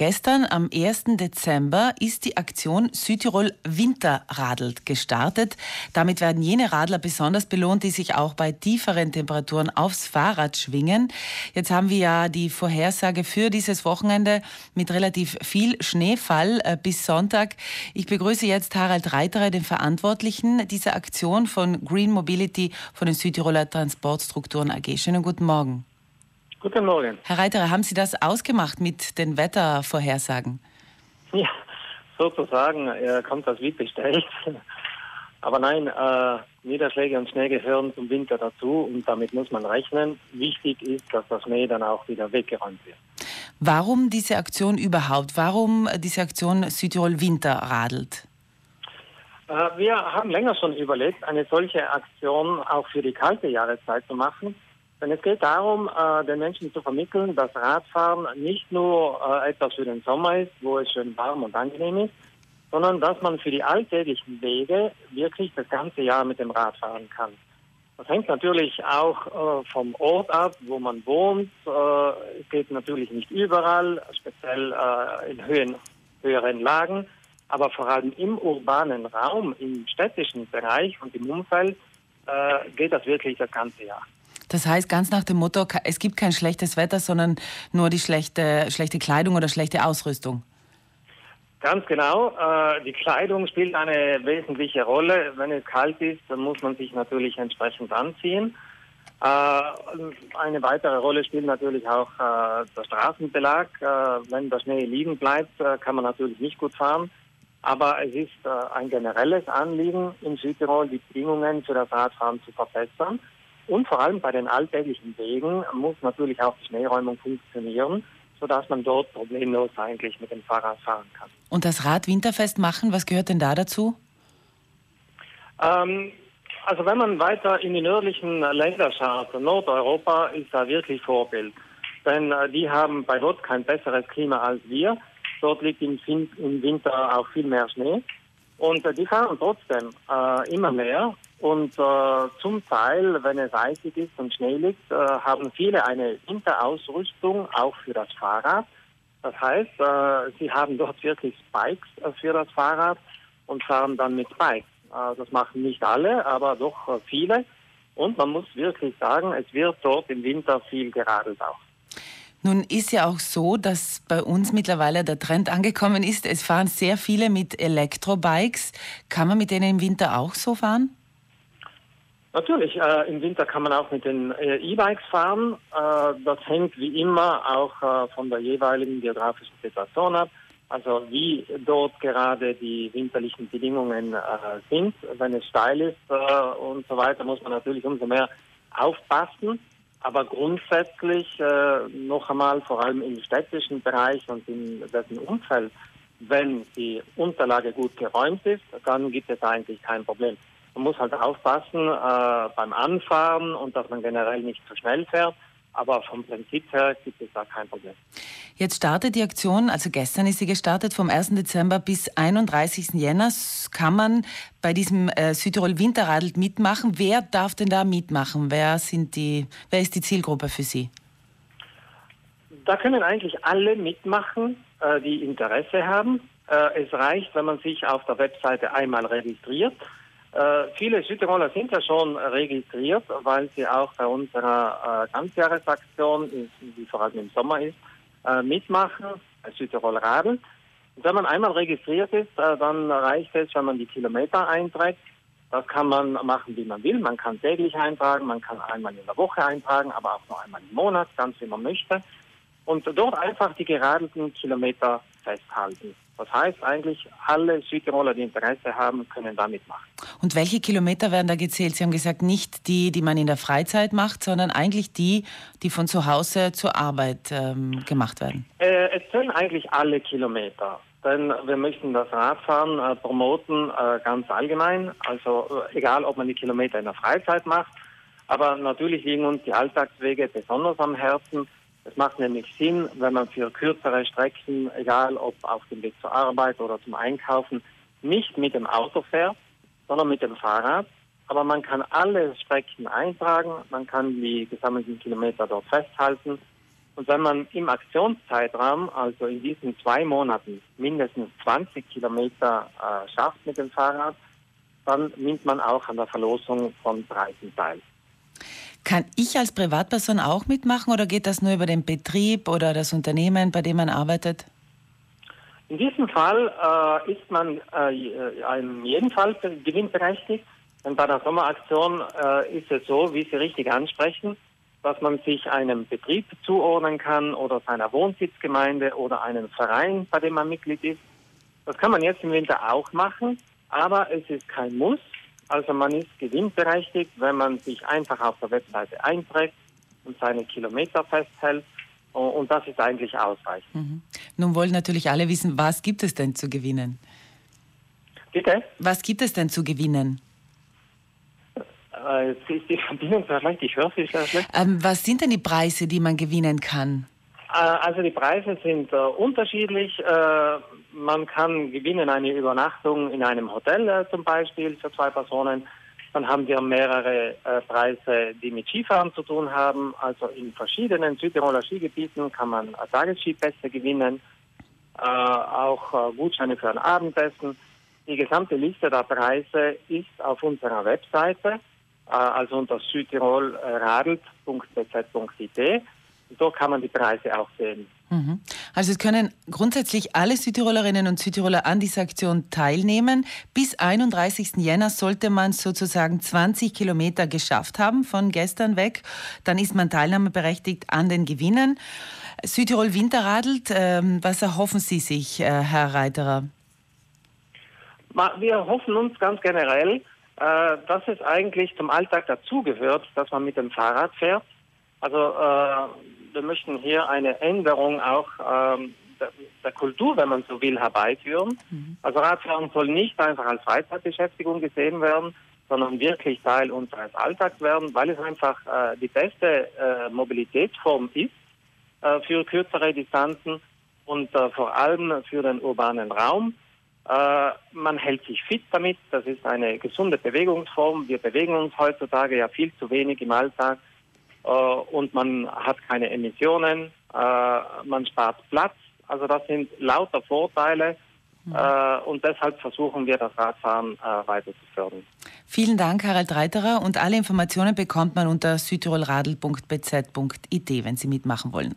Gestern am 1. Dezember ist die Aktion Südtirol Winterradelt gestartet. Damit werden jene Radler besonders belohnt, die sich auch bei tieferen Temperaturen aufs Fahrrad schwingen. Jetzt haben wir ja die Vorhersage für dieses Wochenende mit relativ viel Schneefall äh, bis Sonntag. Ich begrüße jetzt Harald Reiterer, den Verantwortlichen dieser Aktion von Green Mobility von den Südtiroler Transportstrukturen AG. Schönen guten Morgen. Guten Morgen. Herr Reiterer, haben Sie das ausgemacht mit den Wettervorhersagen? Ja, sozusagen äh, kommt das wie bestellt. Aber nein, äh, Niederschläge und Schnee gehören zum Winter dazu und damit muss man rechnen. Wichtig ist, dass der Schnee dann auch wieder weggeräumt wird. Warum diese Aktion überhaupt? Warum diese Aktion Südtirol Winter radelt? Äh, wir haben länger schon überlegt, eine solche Aktion auch für die kalte Jahreszeit zu machen. Denn es geht darum, äh, den Menschen zu vermitteln, dass Radfahren nicht nur äh, etwas für den Sommer ist, wo es schön warm und angenehm ist, sondern dass man für die alltäglichen Wege wirklich das ganze Jahr mit dem Rad fahren kann. Das hängt natürlich auch äh, vom Ort ab, wo man wohnt. Äh, es geht natürlich nicht überall, speziell äh, in Höhen, höheren Lagen, aber vor allem im urbanen Raum, im städtischen Bereich und im Umfeld äh, geht das wirklich das ganze Jahr. Das heißt ganz nach dem Motto, es gibt kein schlechtes Wetter, sondern nur die schlechte, schlechte Kleidung oder schlechte Ausrüstung. Ganz genau. Äh, die Kleidung spielt eine wesentliche Rolle. Wenn es kalt ist, dann muss man sich natürlich entsprechend anziehen. Äh, eine weitere Rolle spielt natürlich auch äh, der Straßenbelag. wenn der Schnee liegen bleibt, kann man natürlich nicht gut fahren. Aber es ist ein generelles Anliegen in Südtirol, die Bedingungen für das Radfahren zu verbessern. Und vor allem bei den alltäglichen Wegen muss natürlich auch die Schneeräumung funktionieren, sodass man dort problemlos eigentlich mit dem Fahrrad fahren kann. Und das Rad winterfest machen, was gehört denn da dazu? Ähm, also wenn man weiter in die nördlichen Länder schaut, Nordeuropa ist da wirklich Vorbild. Denn äh, die haben bei Gott kein besseres Klima als wir. Dort liegt im, im Winter auch viel mehr Schnee. Und äh, die fahren trotzdem äh, immer mehr und äh, zum Teil, wenn es eisig ist und Schnee liegt, äh, haben viele eine Winterausrüstung auch für das Fahrrad. Das heißt, äh, sie haben dort wirklich Spikes äh, für das Fahrrad und fahren dann mit Spikes. Äh, das machen nicht alle, aber doch äh, viele. Und man muss wirklich sagen, es wird dort im Winter viel geradelt auch. Nun ist ja auch so, dass bei uns mittlerweile der Trend angekommen ist. Es fahren sehr viele mit Elektrobikes. Kann man mit denen im Winter auch so fahren? Natürlich, äh, im Winter kann man auch mit den äh, E-Bikes fahren. Äh, das hängt wie immer auch äh, von der jeweiligen geografischen Situation ab. Also wie dort gerade die winterlichen Bedingungen äh, sind. Wenn es steil ist äh, und so weiter, muss man natürlich umso mehr aufpassen. Aber grundsätzlich noch einmal, vor allem im städtischen Bereich und in dessen Umfeld, wenn die Unterlage gut geräumt ist, dann gibt es eigentlich kein Problem. Man muss halt aufpassen äh, beim Anfahren und dass man generell nicht zu schnell fährt. Aber vom Prinzip her gibt es da kein Problem. Jetzt startet die Aktion, also gestern ist sie gestartet, vom 1. Dezember bis 31. Jänner kann man bei diesem äh, Südtirol Winterradl mitmachen. Wer darf denn da mitmachen? Wer, sind die, wer ist die Zielgruppe für Sie? Da können eigentlich alle mitmachen, äh, die Interesse haben. Äh, es reicht, wenn man sich auf der Webseite einmal registriert. Äh, viele Südtiroler sind ja schon registriert, weil sie auch bei unserer äh, Ganzjahresaktion, die vor allem im Sommer ist, äh, mitmachen, bei Südtirol Radl. Und wenn man einmal registriert ist, äh, dann reicht es, wenn man die Kilometer einträgt. Das kann man machen, wie man will. Man kann täglich eintragen, man kann einmal in der Woche eintragen, aber auch nur einmal im Monat, ganz wie man möchte. Und dort einfach die geradelten Kilometer festhalten. Das heißt eigentlich, alle Südtiroler, die Interesse haben, können da mitmachen. Und welche Kilometer werden da gezählt? Sie haben gesagt, nicht die, die man in der Freizeit macht, sondern eigentlich die, die von zu Hause zur Arbeit ähm, gemacht werden. Äh, es zählen eigentlich alle Kilometer. Denn wir möchten das Radfahren äh, promoten äh, ganz allgemein. Also äh, egal, ob man die Kilometer in der Freizeit macht. Aber natürlich liegen uns die Alltagswege besonders am Herzen. Es macht nämlich Sinn, wenn man für kürzere Strecken, egal ob auf dem Weg zur Arbeit oder zum Einkaufen, nicht mit dem Auto fährt, sondern mit dem Fahrrad. Aber man kann alle Strecken eintragen, man kann die gesammelten Kilometer dort festhalten Und wenn man im Aktionszeitraum, also in diesen zwei Monaten, mindestens 20 Kilometer äh, schafft mit dem Fahrrad, dann nimmt man auch an der Verlosung von Preisen teil. Kann ich als Privatperson auch mitmachen oder geht das nur über den Betrieb oder das Unternehmen, bei dem man arbeitet? In diesem Fall äh, ist man äh, in jedem Fall gewinnberechtigt. Denn bei der Sommeraktion äh, ist es so, wie Sie richtig ansprechen, dass man sich einem Betrieb zuordnen kann oder seiner Wohnsitzgemeinde oder einem Verein, bei dem man Mitglied ist. Das kann man jetzt im Winter auch machen, aber es ist kein Muss. Also man ist gewinnberechtigt, wenn man sich einfach auf der Webseite einträgt und seine Kilometer festhält. Und das ist eigentlich ausreichend. Mhm. Nun wollen natürlich alle wissen, was gibt es denn zu gewinnen? Bitte? Was gibt es denn zu gewinnen? Äh, ist die Verbindung sehr schlecht, ich höre Sie sehr schlecht. Ähm, was sind denn die Preise, die man gewinnen kann? Äh, also die Preise sind äh, unterschiedlich. Äh, man kann gewinnen eine Übernachtung in einem Hotel äh, zum Beispiel für zwei Personen. Dann haben wir mehrere äh, Preise, die mit Skifahren zu tun haben. Also in verschiedenen Südtiroler Skigebieten kann man Tagesskipässe gewinnen, auch Gutscheine für ein Abendessen. Die gesamte Liste der Preise ist auf unserer Webseite äh, also unter südtirolradelt.bz.it. So kann man die Preise auch sehen. Mhm. Also es können grundsätzlich alle Südtirolerinnen und Südtiroler an dieser Aktion teilnehmen. Bis 31. Jänner sollte man sozusagen 20 Kilometer geschafft haben von gestern weg. Dann ist man teilnahmeberechtigt an den Gewinnen. Südtirol Winterradelt, ähm, was erhoffen Sie sich, äh, Herr Reiterer? Wir hoffen uns ganz generell, äh, dass es eigentlich zum Alltag dazugehört, dass man mit dem Fahrrad fährt. Also äh, wir möchten hier eine Änderung auch ähm, der, der, Kultur, wenn man so will, herbeiführen. Mhm. Also Radfahren soll nicht einfach als Freizeitbeschäftigung gesehen werden, sondern wirklich Teil unseres Alltags werden, weil es einfach äh, die beste äh, Mobilitätsform ist äh, für kürzere Distanzen und äh, vor allem für den urbanen Raum. Äh, man hält sich fit damit. Das ist eine gesunde Bewegungsform. Wir bewegen uns heutzutage ja viel zu wenig im Alltag und man hat keine Emissionen. Äh, man spart Platz. Also das sind lauter Vorteile. Mhm. und deshalb versuchen wir das Radfahren weiter zu fördern. Vielen Dank, Harald Reiterer. Und alle Informationen bekommt man unter südtirolradl.bz.it, wenn Sie mitmachen wollen.